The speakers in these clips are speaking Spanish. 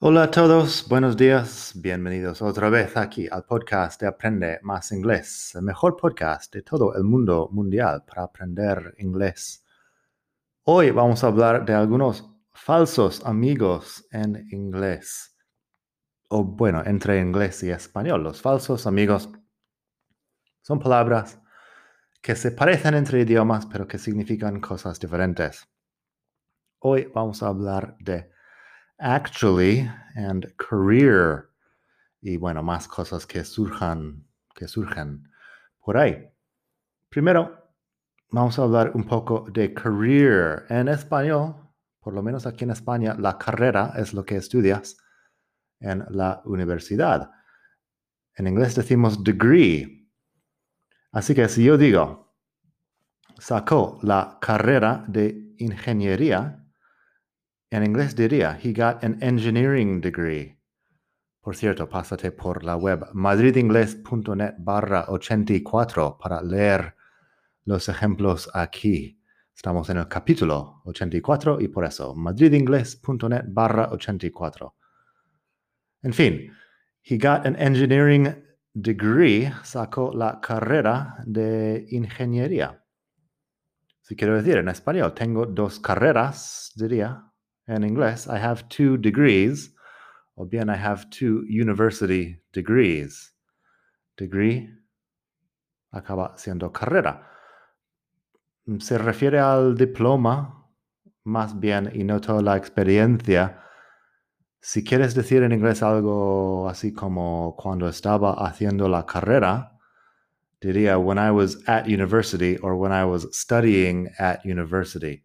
Hola a todos, buenos días, bienvenidos otra vez aquí al podcast de Aprende Más Inglés, el mejor podcast de todo el mundo mundial para aprender inglés. Hoy vamos a hablar de algunos falsos amigos en inglés, o bueno, entre inglés y español. Los falsos amigos son palabras que se parecen entre idiomas pero que significan cosas diferentes. Hoy vamos a hablar de actually and career. Y bueno, más cosas que surjan, que surjan por ahí. Primero, vamos a hablar un poco de career. En español, por lo menos aquí en España, la carrera es lo que estudias en la universidad. En inglés decimos degree. Así que si yo digo, sacó la carrera de ingeniería, en inglés diría, he got an engineering degree. Por cierto, pásate por la web madridingles.net barra 84 para leer los ejemplos aquí. Estamos en el capítulo 84 y por eso, madridingles.net barra 84. En fin, he got an engineering degree, sacó la carrera de ingeniería. Si quiero decir en español, tengo dos carreras, diría, en inglés, I have two degrees, o bien I have two university degrees. Degree acaba siendo carrera. Se refiere al diploma más bien y no toda la experiencia. Si quieres decir en inglés algo así como cuando estaba haciendo la carrera, diría when I was at university or when I was studying at university.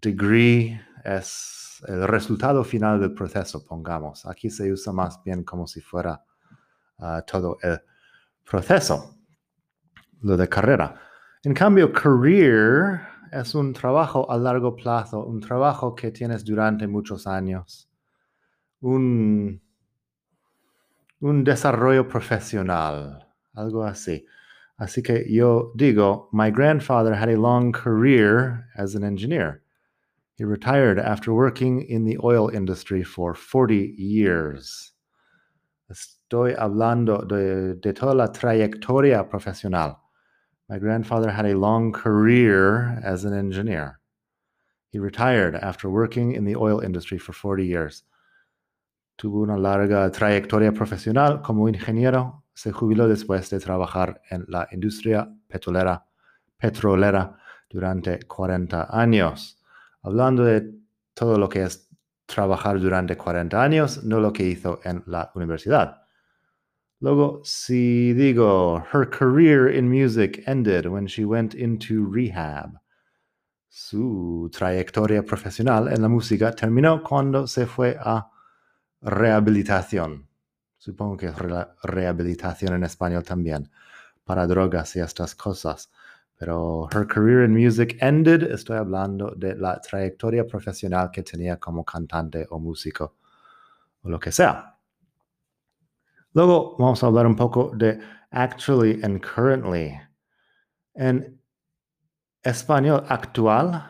Degree es el resultado final del proceso, pongamos. Aquí se usa más bien como si fuera ah, todo el proceso, lo de carrera. En cambio, career es un trabajo a largo plazo, un trabajo que tienes durante muchos años, un, un desarrollo profesional, algo así. Así que yo digo, my grandfather had a long career as an engineer. He retired after working in the oil industry for 40 years. Estoy hablando de, de toda la trayectoria profesional. My grandfather had a long career as an engineer. He retired after working in the oil industry for 40 years. Tuvo una larga trayectoria profesional como ingeniero. Se jubiló después de trabajar en la industria petrolera, petrolera durante 40 años hablando de todo lo que es trabajar durante 40 años, no lo que hizo en la universidad. Luego, si digo, her career in music ended when she went into rehab. Su trayectoria profesional en la música terminó cuando se fue a rehabilitación. Supongo que es rehabilitación en español también, para drogas y estas cosas. Pero her career in music ended, estoy hablando de la trayectoria profesional que tenía como cantante o músico o lo que sea. Luego vamos a hablar un poco de actually and currently. En español actual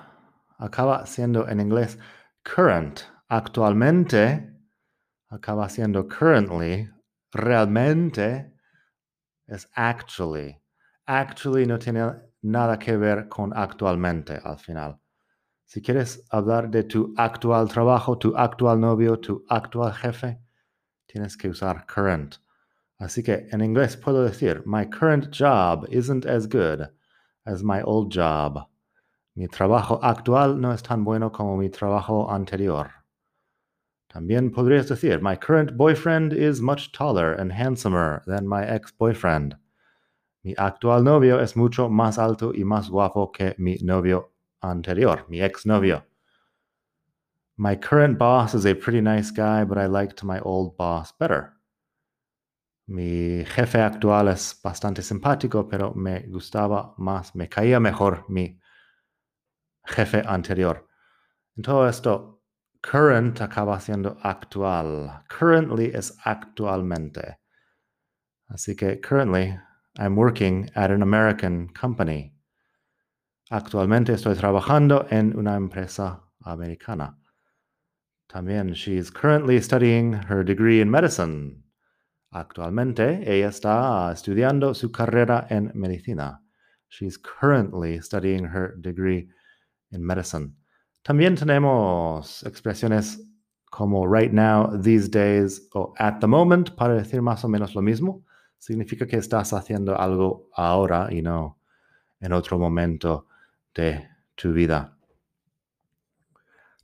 acaba siendo en inglés current. Actualmente acaba siendo currently. Realmente es actually. Actually no tiene nada que ver con actualmente al final. Si quieres hablar de tu actual trabajo, tu actual novio, tu actual jefe, tienes que usar current. Así que en inglés puedo decir, my current job isn't as good as my old job. Mi trabajo actual no es tan bueno como mi trabajo anterior. También podrías decir, my current boyfriend is much taller and handsomer than my ex-boyfriend. Mi actual novio es mucho más alto y más guapo que mi novio anterior, mi ex novio. My current boss is a pretty nice guy, but I liked my old boss better. Mi jefe actual es bastante simpático, pero me gustaba más, me caía mejor mi jefe anterior. En todo esto, current acaba siendo actual. Currently es actualmente. Así que currently I'm working at an American company. Actualmente estoy trabajando en una empresa americana. También she's currently studying her degree in medicine. Actualmente ella está estudiando su carrera en medicina. She's currently studying her degree in medicine. También tenemos expresiones como right now, these days o at the moment para decir más o menos lo mismo. Significa que estás haciendo algo ahora y no en otro momento de tu vida.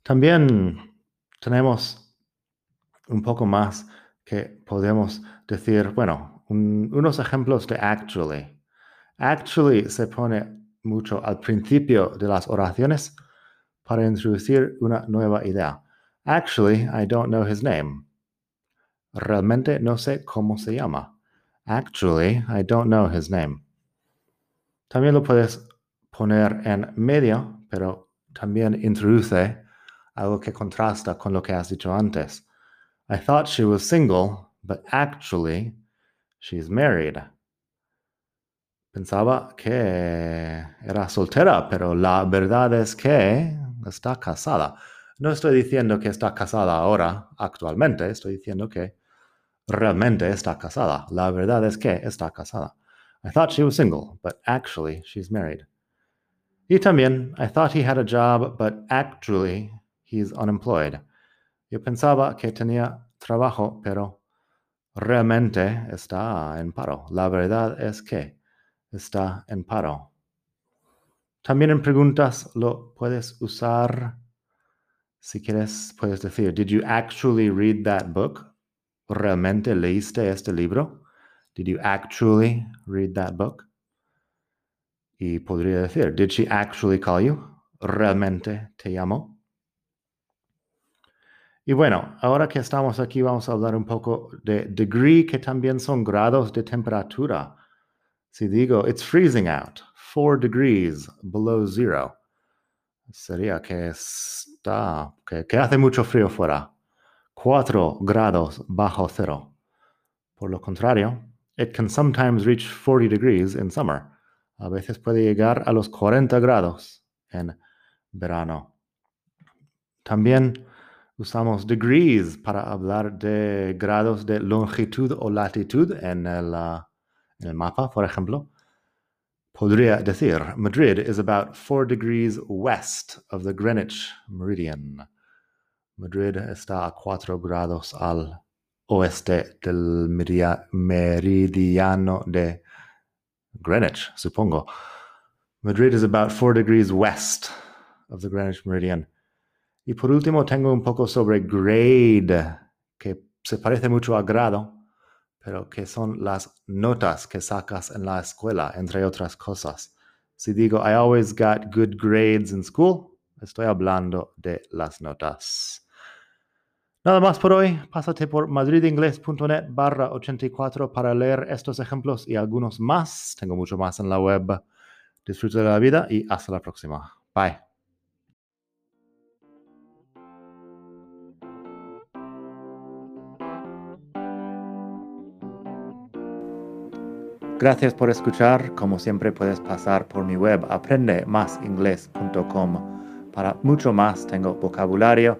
También tenemos un poco más que podemos decir, bueno, unos ejemplos de actually. Actually se pone mucho al principio de las oraciones para introducir una nueva idea. Actually, I don't know his name. Realmente no sé cómo se llama. Actually, I don't know his name. También lo puedes poner en medio, pero también introduce algo que contrasta con lo que has dicho antes. I thought she was single, but actually she's married. Pensaba que era soltera, pero la verdad es que está casada. No estoy diciendo que está casada ahora, actualmente, estoy diciendo que realmente está casada. La verdad es que está casada. I thought she was single, but actually she's married. Y también, I thought he had a job, but actually he's unemployed. Yo pensaba que tenía trabajo, pero realmente está en paro. La verdad es que está en paro. También en preguntas lo puedes usar. Si quieres, puedes decir, Did you actually read that book? ¿Realmente leíste este libro? Did you actually read that book? Y podría decir, Did she actually call you? ¿Realmente te llamó? Y bueno, ahora que estamos aquí vamos a hablar un poco de degree, que también son grados de temperatura. Si digo, it's freezing out, four degrees below zero, sería que está, que, que hace mucho frío fuera, cuatro grados bajo cero. Por lo contrario, it can sometimes reach 40 degrees in summer. A veces puede llegar a los 40 grados en verano. También usamos degrees para hablar de grados de longitud o latitud en el, uh, en el mapa, por ejemplo. Podría decir, Madrid is about 4 degrees west of the Greenwich Meridian. Madrid está a 4 grados al oeste del meridiano de Greenwich, supongo. Madrid is about four degrees west of the Greenwich Meridian. Y por último tengo un poco sobre grade, que se parece mucho a grado, pero que son las notas que sacas en la escuela, entre otras cosas. Si digo, I always got good grades in school, estoy hablando de las notas. Nada más por hoy, pásate por madridingles.net barra 84 para leer estos ejemplos y algunos más. Tengo mucho más en la web. Disfruta de la vida y hasta la próxima. Bye. Gracias por escuchar. Como siempre puedes pasar por mi web aprendemasingles.com. Para mucho más tengo vocabulario